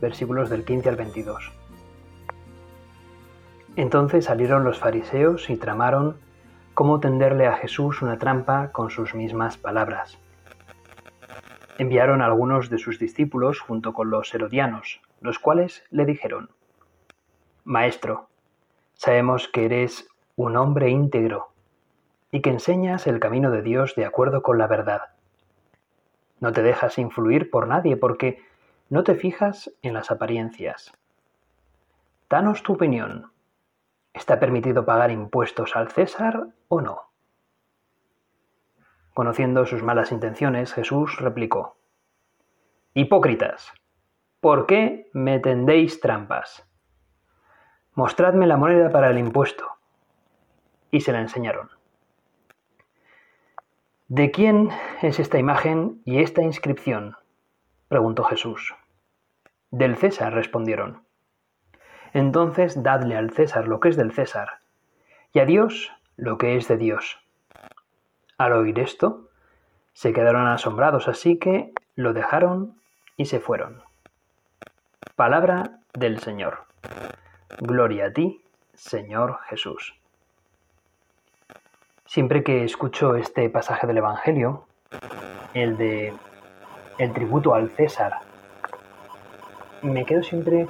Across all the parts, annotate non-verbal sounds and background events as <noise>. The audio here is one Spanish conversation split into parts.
versículos del 15 al 22. Entonces salieron los fariseos y tramaron cómo tenderle a Jesús una trampa con sus mismas palabras. Enviaron a algunos de sus discípulos junto con los herodianos, los cuales le dijeron, Maestro, sabemos que eres un hombre íntegro y que enseñas el camino de Dios de acuerdo con la verdad. No te dejas influir por nadie porque no te fijas en las apariencias. Danos tu opinión. ¿Está permitido pagar impuestos al César o no? Conociendo sus malas intenciones, Jesús replicó, Hipócritas, ¿por qué me tendéis trampas? Mostradme la moneda para el impuesto. Y se la enseñaron. ¿De quién es esta imagen y esta inscripción? Preguntó Jesús. Del César, respondieron. Entonces dadle al César lo que es del César, y a Dios lo que es de Dios. Al oír esto, se quedaron asombrados, así que lo dejaron y se fueron. Palabra del Señor. Gloria a ti, Señor Jesús. Siempre que escucho este pasaje del Evangelio, el de el tributo al César, me quedo siempre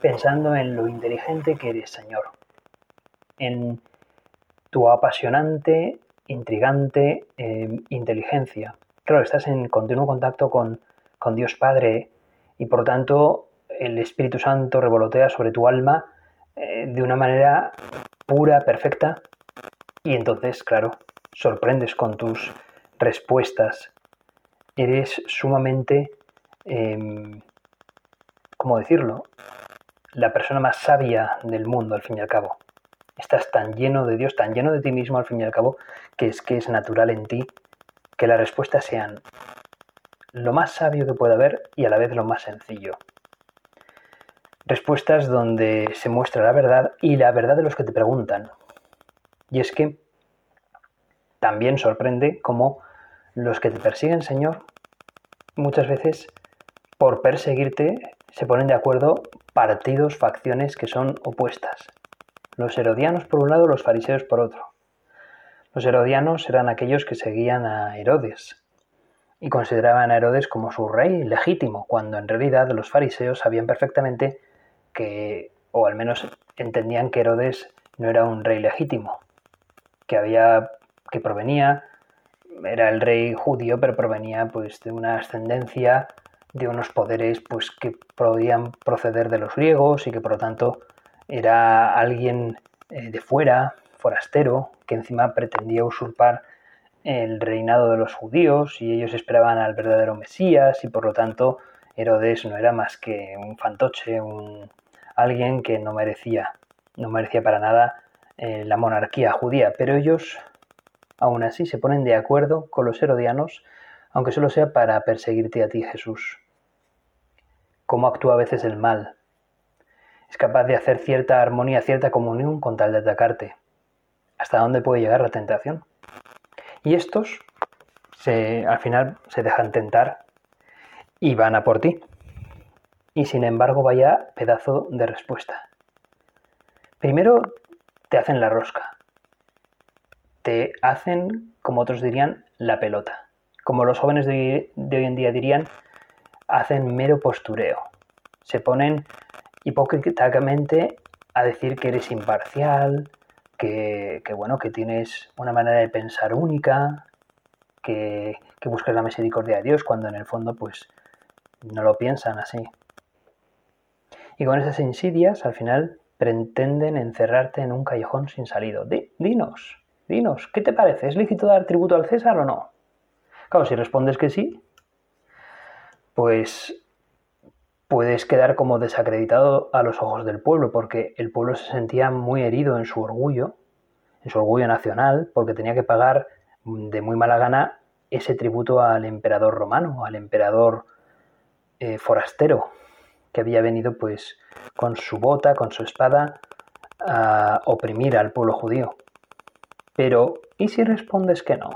pensando en lo inteligente que eres, Señor, en tu apasionante, intrigante eh, inteligencia. Claro, estás en continuo contacto con, con Dios Padre y por tanto el Espíritu Santo revolotea sobre tu alma eh, de una manera pura, perfecta, y entonces, claro, sorprendes con tus respuestas eres sumamente, em, ¿cómo decirlo? La persona más sabia del mundo, al fin y al cabo. Estás tan lleno de Dios, tan lleno de ti mismo, al fin y al cabo, que es que es natural en ti que las respuestas sean lo más sabio que pueda haber y a la vez lo más sencillo. Respuestas donde se muestra la verdad y la verdad de los que te preguntan. Y es que también sorprende cómo los que te persiguen, Señor, muchas veces por perseguirte se ponen de acuerdo partidos, facciones que son opuestas. Los herodianos por un lado, los fariseos por otro. Los herodianos eran aquellos que seguían a Herodes y consideraban a Herodes como su rey legítimo, cuando en realidad los fariseos sabían perfectamente que, o al menos entendían que Herodes no era un rey legítimo, que había que provenía era el rey judío, pero provenía pues de una ascendencia de unos poderes pues que podían proceder de los griegos y que por lo tanto era alguien eh, de fuera, forastero, que encima pretendía usurpar el reinado de los judíos y ellos esperaban al verdadero Mesías y por lo tanto Herodes no era más que un fantoche, un alguien que no merecía, no merecía para nada eh, la monarquía judía, pero ellos Aún así se ponen de acuerdo con los herodianos, aunque solo sea para perseguirte a ti, Jesús. ¿Cómo actúa a veces el mal? Es capaz de hacer cierta armonía, cierta comunión con tal de atacarte. ¿Hasta dónde puede llegar la tentación? Y estos al final se dejan tentar y van a por ti. Y sin embargo, vaya pedazo de respuesta. Primero te hacen la rosca te hacen, como otros dirían, la pelota. Como los jóvenes de hoy, en día dirían, hacen mero postureo. Se ponen hipócritamente a decir que eres imparcial, que, bueno, que tienes una manera de pensar única, que, buscas la misericordia de Dios, cuando en el fondo pues no lo piensan así. Y con esas insidias, al final, pretenden encerrarte en un callejón sin salido. dinos, Dinos, ¿qué te parece? ¿Es lícito dar tributo al César o no? Claro, si respondes que sí, pues puedes quedar como desacreditado a los ojos del pueblo, porque el pueblo se sentía muy herido en su orgullo, en su orgullo nacional, porque tenía que pagar de muy mala gana ese tributo al emperador romano, al emperador eh, forastero, que había venido pues con su bota, con su espada, a oprimir al pueblo judío. Pero, ¿y si respondes que no?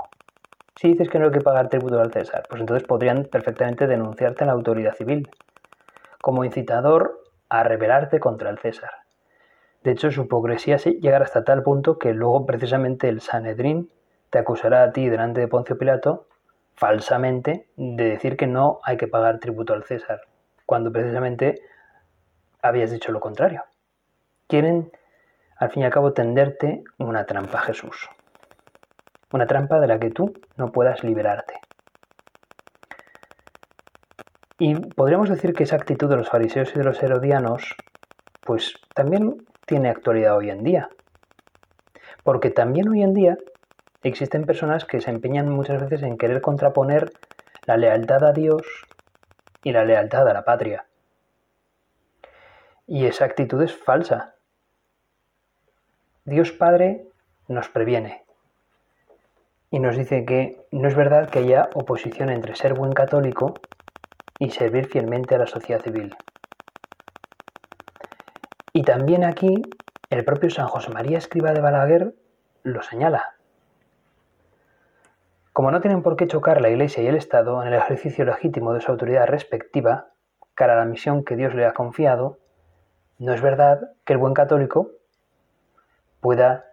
Si dices que no hay que pagar tributo al César, pues entonces podrían perfectamente denunciarte a la autoridad civil como incitador a rebelarte contra el César. De hecho, su hipocresía llegará hasta tal punto que luego precisamente el Sanedrín te acusará a ti delante de Poncio Pilato falsamente de decir que no hay que pagar tributo al César, cuando precisamente habías dicho lo contrario. Quieren, al fin y al cabo, tenderte una trampa, Jesús. Una trampa de la que tú no puedas liberarte. Y podríamos decir que esa actitud de los fariseos y de los herodianos, pues también tiene actualidad hoy en día. Porque también hoy en día existen personas que se empeñan muchas veces en querer contraponer la lealtad a Dios y la lealtad a la patria. Y esa actitud es falsa. Dios Padre nos previene y nos dice que no es verdad que haya oposición entre ser buen católico y servir fielmente a la sociedad civil. Y también aquí el propio San José María Escriba de Balaguer lo señala. Como no tienen por qué chocar la Iglesia y el Estado en el ejercicio legítimo de su autoridad respectiva, cara a la misión que Dios le ha confiado, no es verdad que el buen católico pueda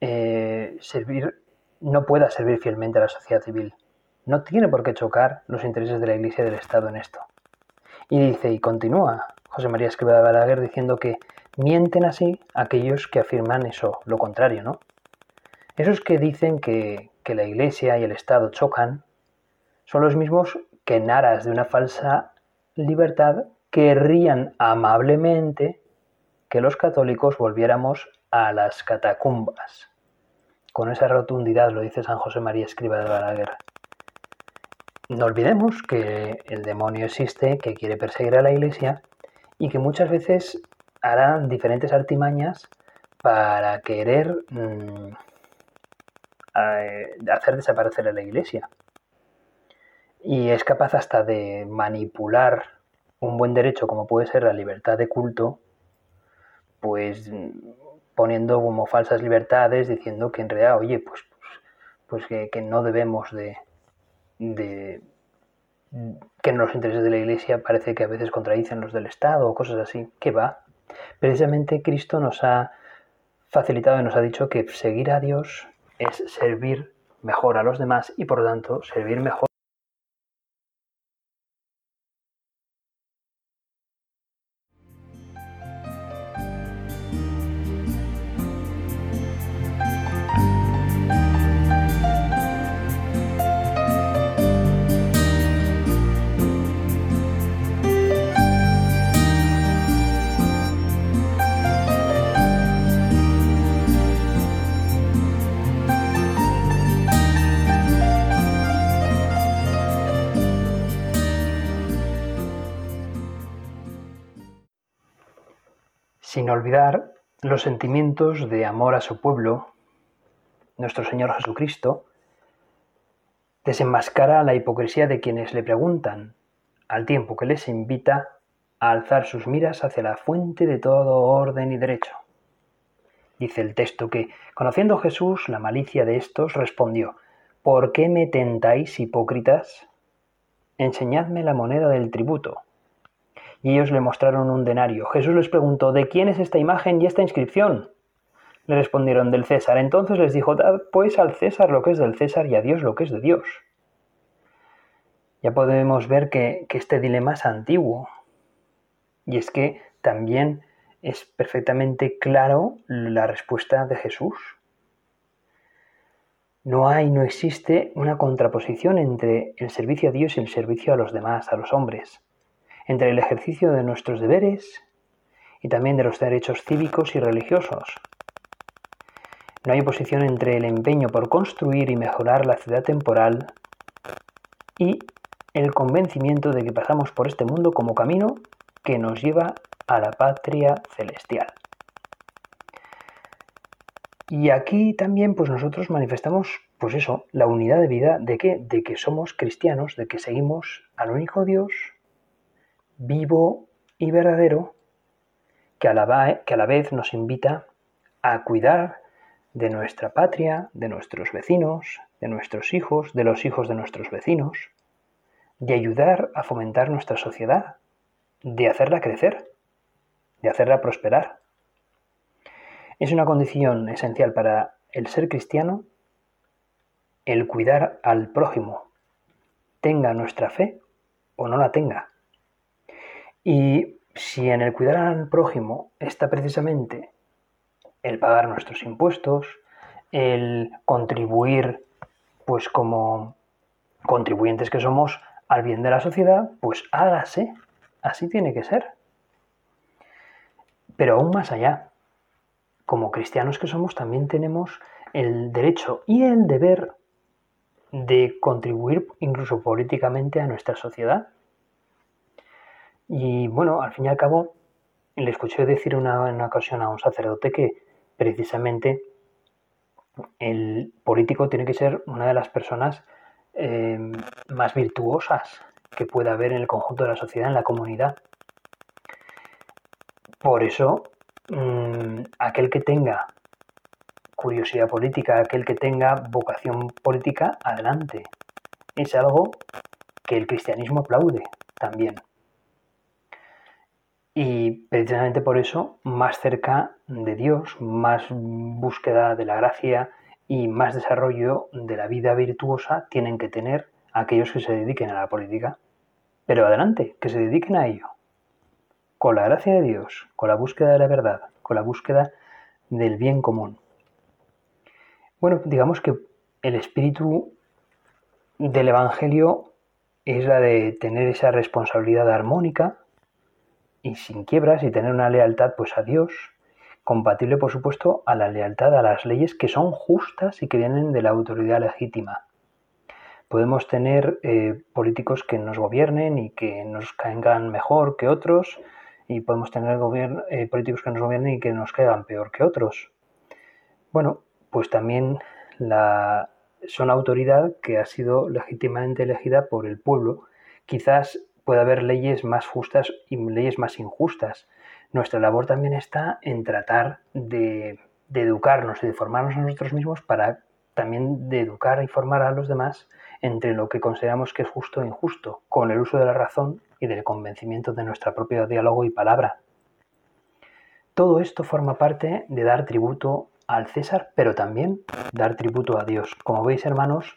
eh, servir, no pueda servir fielmente a la sociedad civil. No tiene por qué chocar los intereses de la Iglesia y del Estado en esto. Y dice, y continúa José María Escriba de Balaguer diciendo que mienten así aquellos que afirman eso, lo contrario, ¿no? Esos que dicen que, que la Iglesia y el Estado chocan son los mismos que en aras de una falsa libertad querrían amablemente que los católicos volviéramos a las catacumbas. Con esa rotundidad lo dice San José María Escriba de Balaguer. No olvidemos que el demonio existe, que quiere perseguir a la iglesia y que muchas veces hará diferentes artimañas para querer mm, hacer desaparecer a la iglesia. Y es capaz hasta de manipular un buen derecho como puede ser la libertad de culto, pues poniendo como falsas libertades, diciendo que en realidad, oye, pues, pues, pues que no debemos de, de que los intereses de la Iglesia parece que a veces contradicen los del Estado o cosas así. ¿Qué va? Precisamente Cristo nos ha facilitado y nos ha dicho que seguir a Dios es servir mejor a los demás y por lo tanto servir mejor sin olvidar los sentimientos de amor a su pueblo, nuestro Señor Jesucristo, desenmascara la hipocresía de quienes le preguntan, al tiempo que les invita a alzar sus miras hacia la fuente de todo orden y derecho. Dice el texto que, conociendo Jesús la malicia de estos, respondió, ¿Por qué me tentáis, hipócritas? Enseñadme la moneda del tributo y ellos le mostraron un denario. Jesús les preguntó, ¿de quién es esta imagen y esta inscripción? Le respondieron, del César. Entonces les dijo, dad pues al César lo que es del César y a Dios lo que es de Dios. Ya podemos ver que, que este dilema es antiguo. Y es que también es perfectamente claro la respuesta de Jesús. No hay, no existe una contraposición entre el servicio a Dios y el servicio a los demás, a los hombres entre el ejercicio de nuestros deberes y también de los derechos cívicos y religiosos. No hay oposición entre el empeño por construir y mejorar la ciudad temporal y el convencimiento de que pasamos por este mundo como camino que nos lleva a la patria celestial. Y aquí también pues nosotros manifestamos pues eso, la unidad de vida de que de que somos cristianos, de que seguimos al único Dios vivo y verdadero que a la, que a la vez nos invita a cuidar de nuestra patria, de nuestros vecinos, de nuestros hijos, de los hijos de nuestros vecinos, de ayudar a fomentar nuestra sociedad, de hacerla crecer, de hacerla prosperar. Es una condición esencial para el ser cristiano el cuidar al prójimo, tenga nuestra fe o no la tenga. Y si en el cuidar al prójimo está precisamente el pagar nuestros impuestos, el contribuir, pues como contribuyentes que somos al bien de la sociedad, pues hágase, así tiene que ser. Pero aún más allá, como cristianos que somos, también tenemos el derecho y el deber de contribuir incluso políticamente a nuestra sociedad. Y bueno, al fin y al cabo, le escuché decir una, en una ocasión a un sacerdote que precisamente el político tiene que ser una de las personas eh, más virtuosas que pueda haber en el conjunto de la sociedad, en la comunidad. Por eso, mm, aquel que tenga curiosidad política, aquel que tenga vocación política, adelante. Es algo que el cristianismo aplaude también. Y precisamente por eso, más cerca de Dios, más búsqueda de la gracia y más desarrollo de la vida virtuosa tienen que tener aquellos que se dediquen a la política. Pero adelante, que se dediquen a ello. Con la gracia de Dios, con la búsqueda de la verdad, con la búsqueda del bien común. Bueno, digamos que el espíritu del Evangelio es la de tener esa responsabilidad armónica y sin quiebras y tener una lealtad pues a Dios, compatible por supuesto a la lealtad a las leyes que son justas y que vienen de la autoridad legítima. Podemos tener eh, políticos que nos gobiernen y que nos caigan mejor que otros, y podemos tener eh, políticos que nos gobiernen y que nos caigan peor que otros. Bueno, pues también la, son autoridad que ha sido legítimamente elegida por el pueblo. Quizás puede haber leyes más justas y leyes más injustas. Nuestra labor también está en tratar de, educarnos y de formarnos a nosotros mismos para también de educar y formar a los demás entre lo que consideramos que es justo e injusto, con el uso de la razón y del convencimiento de nuestro propio diálogo y palabra. Todo esto forma parte de dar tributo al César, pero también dar tributo a Dios. Como veis, hermanos,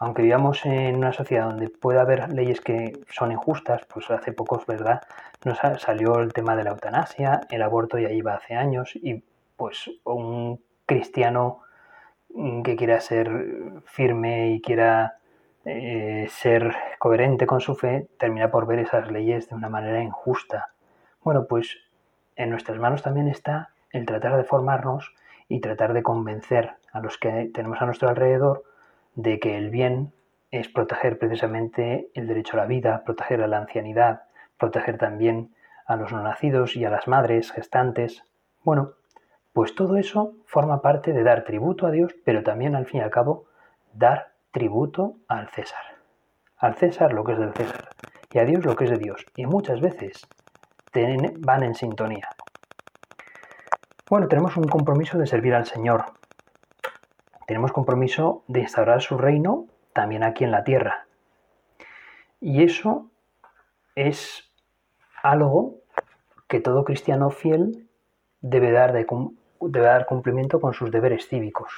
aunque vivamos en una sociedad donde puede haber leyes que son injustas, pues hace poco verdad, nos salió el tema de la eutanasia, el aborto ya iba hace años y pues un cristiano que quiera ser firme y quiera eh, ser coherente con su fe, termina por ver esas leyes de una manera injusta. Bueno, pues en nuestras manos también está el tratar de formarnos y tratar de convencer a los que tenemos a nuestro alrededor de que el bien es proteger precisamente el derecho a la vida, proteger a la ancianidad, proteger también a los no nacidos y a las madres gestantes. Bueno, pues todo eso forma parte de dar tributo a Dios, pero también al fin y al cabo dar tributo al César. Al César lo que es del César y a Dios lo que es de Dios. Y muchas veces van en sintonía. Bueno, tenemos un compromiso de servir al Señor, tenemos compromiso de instaurar su reino también aquí en la tierra. Y eso es algo que todo cristiano fiel debe dar, debe dar cumplimiento con sus deberes cívicos.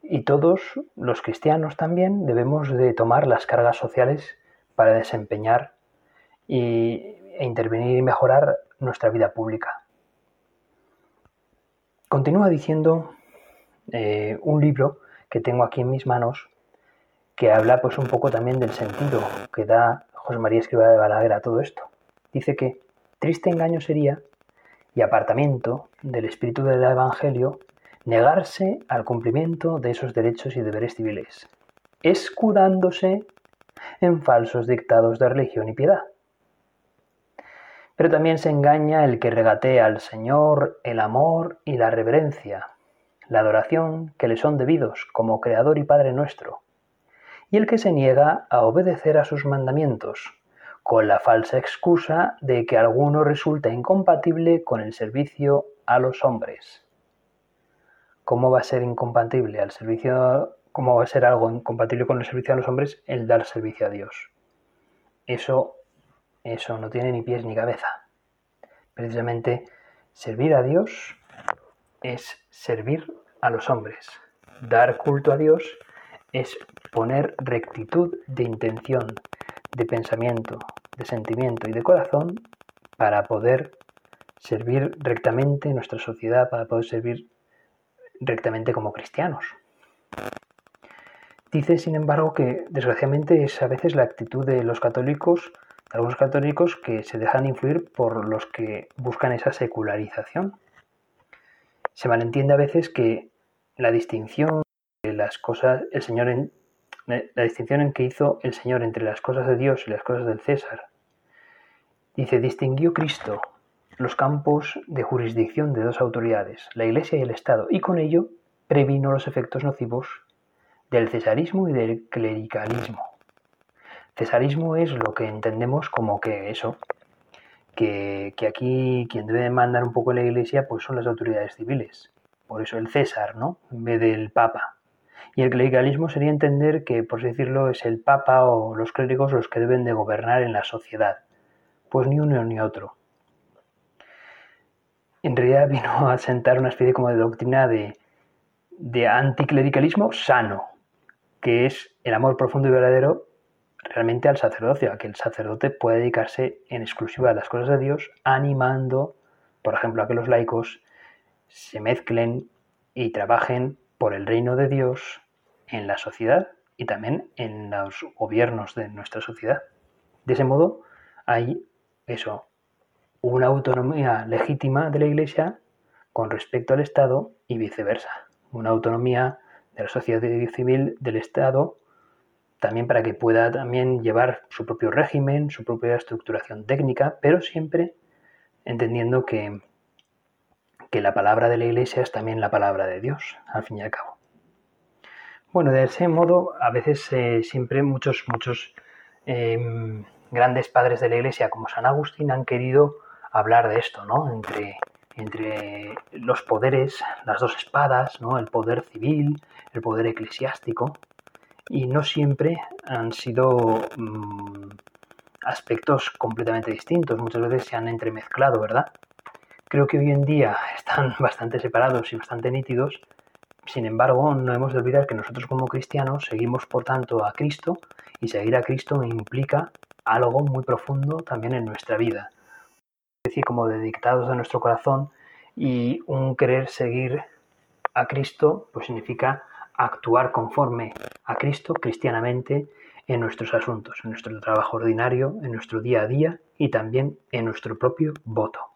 Y todos los cristianos también debemos de tomar las cargas sociales para desempeñar y, e intervenir y mejorar nuestra vida pública. Continúa diciendo eh, un libro que tengo aquí en mis manos que habla pues un poco también del sentido que da José María Escriba de Balaguer a todo esto. Dice que triste engaño sería y apartamiento del espíritu del Evangelio negarse al cumplimiento de esos derechos y deberes civiles, escudándose en falsos dictados de religión y piedad. Pero también se engaña el que regatea al Señor el amor y la reverencia, la adoración que le son debidos como Creador y Padre nuestro, y el que se niega a obedecer a sus mandamientos, con la falsa excusa de que alguno resulta incompatible con el servicio a los hombres. ¿Cómo va a ser incompatible al servicio, cómo va a ser algo incompatible con el servicio a los hombres el dar servicio a Dios? Eso, eso no tiene ni pies ni cabeza. Precisamente servir a Dios es servir a los hombres. Dar culto a Dios es poner rectitud de intención, de pensamiento, de sentimiento y de corazón para poder servir rectamente nuestra sociedad, para poder servir rectamente como cristianos. Dice, sin embargo, que desgraciadamente es a veces la actitud de los católicos, de algunos católicos, que se dejan influir por los que buscan esa secularización. Se malentiende a veces que la distinción de las cosas, el Señor en, la distinción en que hizo el Señor entre las cosas de Dios y las cosas del César. Dice, distinguió Cristo los campos de jurisdicción de dos autoridades, la Iglesia y el Estado, y con ello previno los efectos nocivos del cesarismo y del clericalismo. Cesarismo es lo que entendemos como que eso, que, que aquí quien debe mandar un poco en la Iglesia pues son las autoridades civiles, por eso el César, ¿no? En vez del Papa. Y el clericalismo sería entender que, por así decirlo, es el Papa o los clérigos los que deben de gobernar en la sociedad. Pues ni uno ni otro. En realidad vino <laughs> a sentar una especie como de doctrina de, de anticlericalismo sano, que es el amor profundo y verdadero realmente al sacerdocio, a que el sacerdote pueda dedicarse en exclusiva a las cosas de Dios, animando, por ejemplo, a que los laicos se mezclen y trabajen por el reino de Dios en la sociedad y también en los gobiernos de nuestra sociedad. De ese modo hay eso, una autonomía legítima de la Iglesia con respecto al Estado y viceversa. Una autonomía de la sociedad civil del Estado también para que pueda también llevar su propio régimen, su propia estructuración técnica, pero siempre entendiendo que que la palabra de la Iglesia es también la palabra de Dios, al fin y al cabo. Bueno, de ese modo, a veces eh, siempre muchos, muchos em, grandes padres de la Iglesia, como San Agustín, han querido hablar de esto, ¿no? Entre, entre los poderes, las dos espadas, ¿no? El poder civil, el poder eclesiástico, y no siempre han sido mm, aspectos completamente distintos, muchas veces se han entremezclado, ¿verdad? Creo que hoy en día están <laughs> bastante separados y bastante nítidos. Sin embargo, no hemos de olvidar que nosotros como cristianos seguimos por tanto a Cristo y seguir a Cristo implica algo muy profundo también en nuestra vida. Es decir, como de dictados de nuestro corazón y un querer seguir a Cristo, pues significa actuar conforme a Cristo cristianamente en nuestros asuntos, en nuestro trabajo ordinario, en nuestro día a día y también en nuestro propio voto.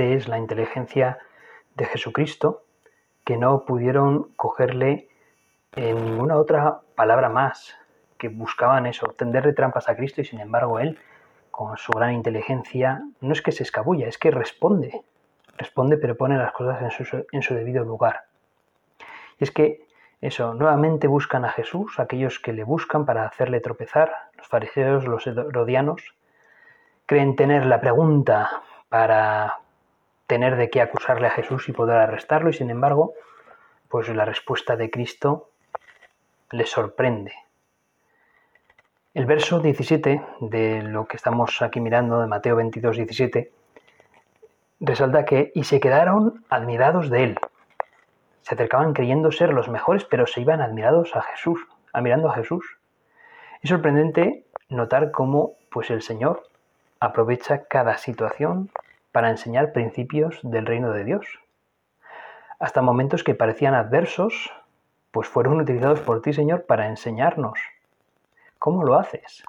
Es la inteligencia de Jesucristo, que no pudieron cogerle en ninguna otra palabra más, que buscaban eso, tenderle trampas a Cristo y sin embargo él, con su gran inteligencia, no es que se escabulla, es que responde, responde pero pone las cosas en su, en su debido lugar. Y es que eso, nuevamente buscan a Jesús, aquellos que le buscan para hacerle tropezar, los fariseos, los herodianos, creen tener la pregunta para tener de qué acusarle a Jesús y poder arrestarlo y sin embargo, pues la respuesta de Cristo les sorprende. El verso 17 de lo que estamos aquí mirando de Mateo 22, 17 resalta que y se quedaron admirados de él. Se acercaban creyendo ser los mejores, pero se iban admirados a Jesús, mirando a Jesús. Es sorprendente notar cómo pues el Señor aprovecha cada situación para enseñar principios del reino de Dios. Hasta momentos que parecían adversos, pues fueron utilizados por ti, Señor, para enseñarnos. ¿Cómo lo haces?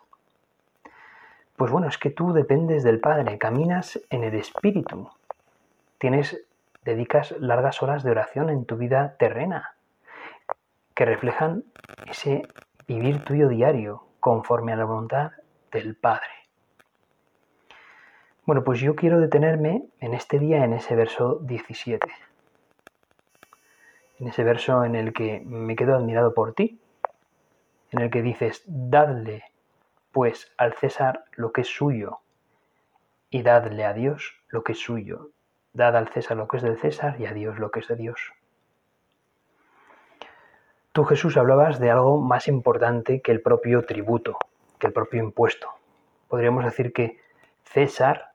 Pues bueno, es que tú dependes del Padre, caminas en el Espíritu. Tienes, dedicas largas horas de oración en tu vida terrena, que reflejan ese vivir tuyo diario, conforme a la voluntad del Padre. Bueno, pues yo quiero detenerme en este día en ese verso 17. En ese verso en el que me quedo admirado por ti, en el que dices, dadle pues al César lo que es suyo y dadle a Dios lo que es suyo. Dad al César lo que es del César y a Dios lo que es de Dios. Tú Jesús hablabas de algo más importante que el propio tributo, que el propio impuesto. Podríamos decir que César,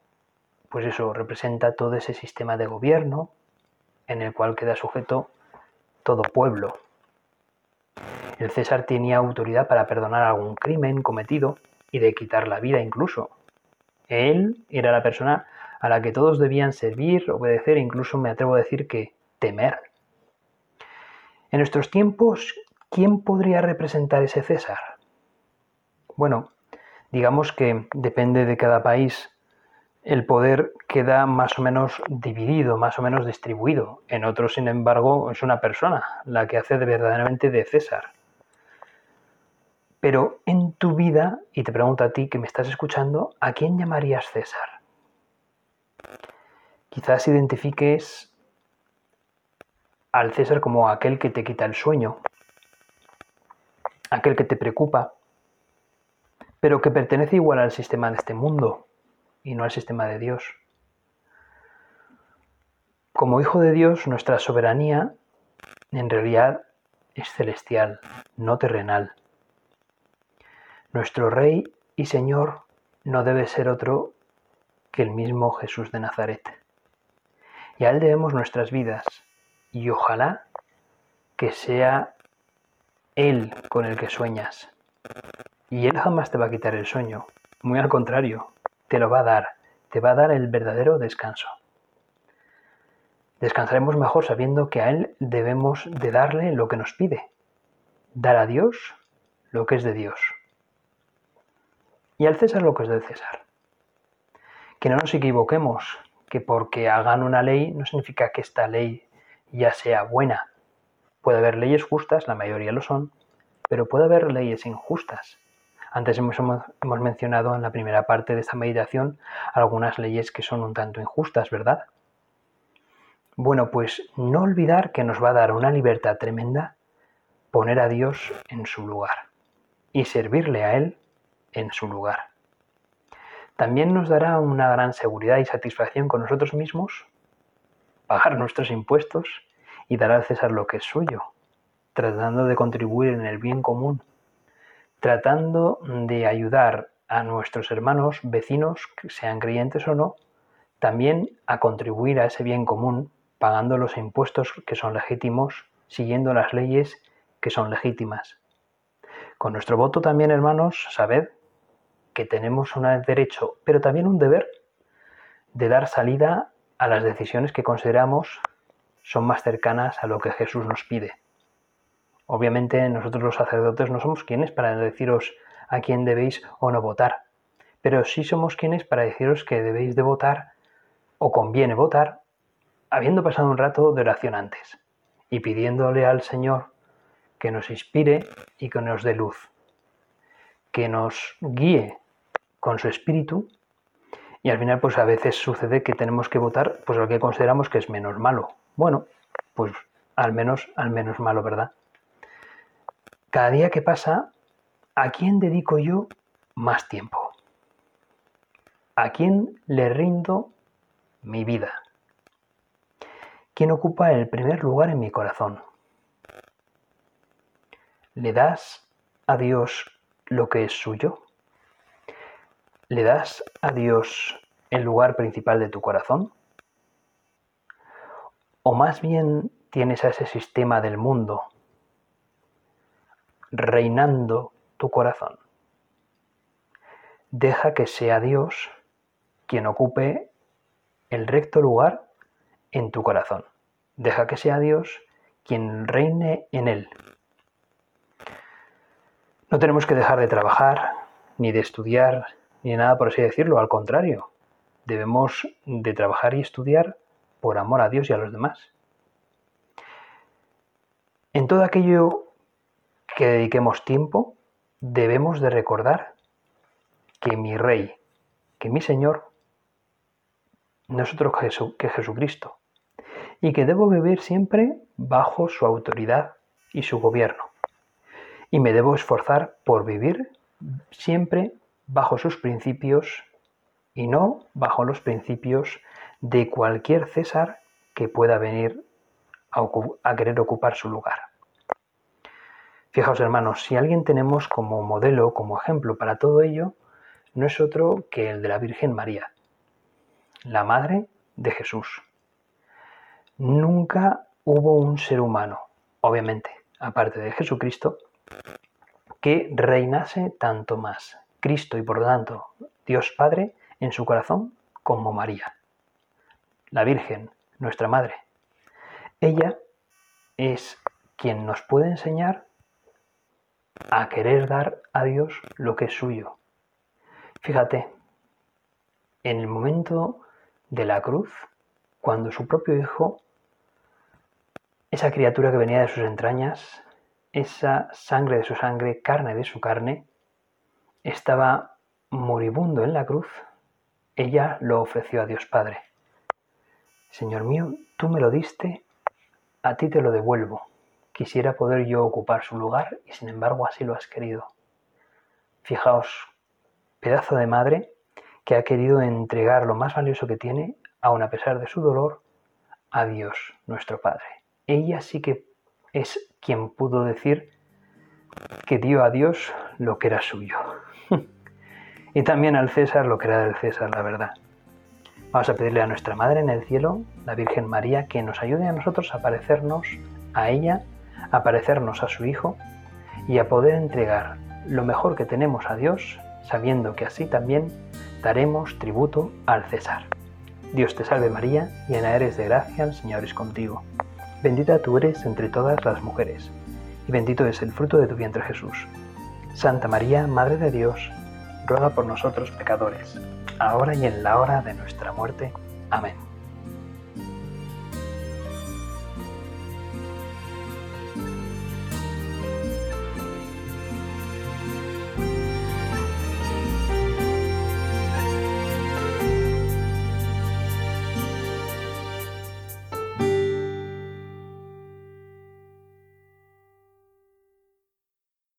pues eso, representa todo ese sistema de gobierno en el cual queda sujeto todo pueblo. El César tenía autoridad para perdonar algún crimen cometido y de quitar la vida incluso. Él era la persona a la que todos debían servir, obedecer e incluso me atrevo a decir que temer. En nuestros tiempos, ¿quién podría representar ese César? Bueno, digamos que depende de cada país, el poder queda más o menos dividido, más o menos distribuido. En otros, sin embargo, es una persona la que hace de verdaderamente de César. Pero en tu vida, y te pregunto a ti que me estás escuchando, ¿a quién llamarías César? Quizás identifiques al César como aquel que te quita el sueño, aquel que te preocupa, pero que pertenece igual al sistema de este mundo y no al sistema de Dios. Como hijo de Dios, nuestra soberanía en realidad es celestial, no terrenal. Nuestro Rey y Señor no debe ser otro que el mismo Jesús de Nazaret. Y a Él debemos nuestras vidas, y ojalá que sea Él con el que sueñas, y Él jamás te va a quitar el sueño. Muy al contrario, te lo va a dar. Te va a dar el verdadero descanso. Descansaremos mejor sabiendo que a Él debemos de darle lo que nos pide. Dar a Dios lo que es de Dios. Y al César lo que es del César. Que no nos equivoquemos, que porque hagan una ley no significa que esta ley ya sea buena. Puede haber leyes justas, la mayoría lo son, pero puede haber leyes injustas. Antes hemos, hemos, mencionado en la primera parte de esta meditación algunas leyes que son un tanto injustas, ¿verdad? Bueno, pues no olvidar que nos va a dar una libertad tremenda poner a Dios en su lugar y servirle a Él en su lugar. También nos dará una gran seguridad y satisfacción con nosotros mismos pagar nuestros impuestos y dar al César lo que es suyo, tratando de contribuir en el bien común, tratando de ayudar a nuestros hermanos vecinos, sean creyentes o no, también a contribuir a ese bien común, pagando los impuestos que son legítimos, siguiendo las leyes que son legítimas. Con nuestro voto también, hermanos, sabed que tenemos un derecho, pero también un deber de dar salida a las decisiones que consideramos son más cercanas a lo que Jesús nos pide. Obviamente nosotros los sacerdotes no somos quienes para deciros a quién debéis o no votar, pero sí somos quienes para deciros que debéis de votar o conviene votar habiendo pasado un rato de oración antes y pidiéndole al Señor que nos inspire y que nos dé luz, que nos guíe con su espíritu y al final pues a veces sucede que tenemos que votar pues lo que consideramos que es menos malo. Bueno, pues al menos al menos malo, ¿verdad? Cada día que pasa, ¿a quién dedico yo más tiempo? ¿A quién le rindo mi vida? ¿Quién ocupa el primer lugar en mi corazón? ¿Le das a Dios lo que es suyo? ¿Le das a Dios el lugar principal de tu corazón? ¿O más bien tienes a ese sistema del mundo reinando tu corazón. Deja que sea Dios quien ocupe el recto lugar en tu corazón. Deja que sea Dios quien reine en él. No tenemos que dejar de trabajar, ni de estudiar, ni nada por así decirlo, al contrario. Debemos de trabajar y estudiar por amor a Dios y a los demás. En todo aquello que dediquemos tiempo, debemos de recordar que mi Rey, que mi Señor, no es otro que Jesucristo, y que debo vivir siempre bajo su autoridad y su gobierno. Y me debo esforzar por vivir siempre bajo sus principios y no bajo los principios de cualquier César que pueda venir a, querer ocupar su lugar. Fijaos hermanos, si alguien tenemos como modelo, como ejemplo para todo ello, no es otro que el de la Virgen María, la Madre de Jesús. Nunca hubo un ser humano, obviamente, aparte de Jesucristo, que reinase tanto más Cristo y por lo tanto Dios Padre en su corazón como María, la Virgen, nuestra Madre. Ella es quien nos puede enseñar a querer dar a Dios lo que es suyo. Fíjate, en el momento de la cruz, cuando su propio hijo, esa criatura que venía de sus entrañas, esa sangre de su sangre, carne de su carne, estaba moribundo en la cruz, ella lo ofreció a Dios Padre. Señor mío, tú me lo diste, a ti te lo devuelvo. Quisiera poder yo ocupar su lugar y sin embargo así lo has querido. Fijaos, pedazo de madre que ha querido entregar lo más valioso que tiene, aun a pesar de su dolor, a Dios, nuestro Padre. Ella sí que es quien pudo decir que dio a Dios lo que era suyo. <laughs> y también al César lo que era del César, la verdad. Vamos a pedirle a nuestra Madre en el cielo, la Virgen María, que nos ayude a nosotros a parecernos a ella, a parecernos a su Hijo y a poder entregar lo mejor que tenemos a Dios, sabiendo que así también daremos tributo al César. Dios te salve María, llena eres de gracia, el Señor es contigo. Bendita tú eres entre todas las mujeres, y bendito es el fruto de tu vientre Jesús. Santa María, Madre de Dios, ruega por nosotros pecadores, ahora y en la hora de nuestra muerte. Amén.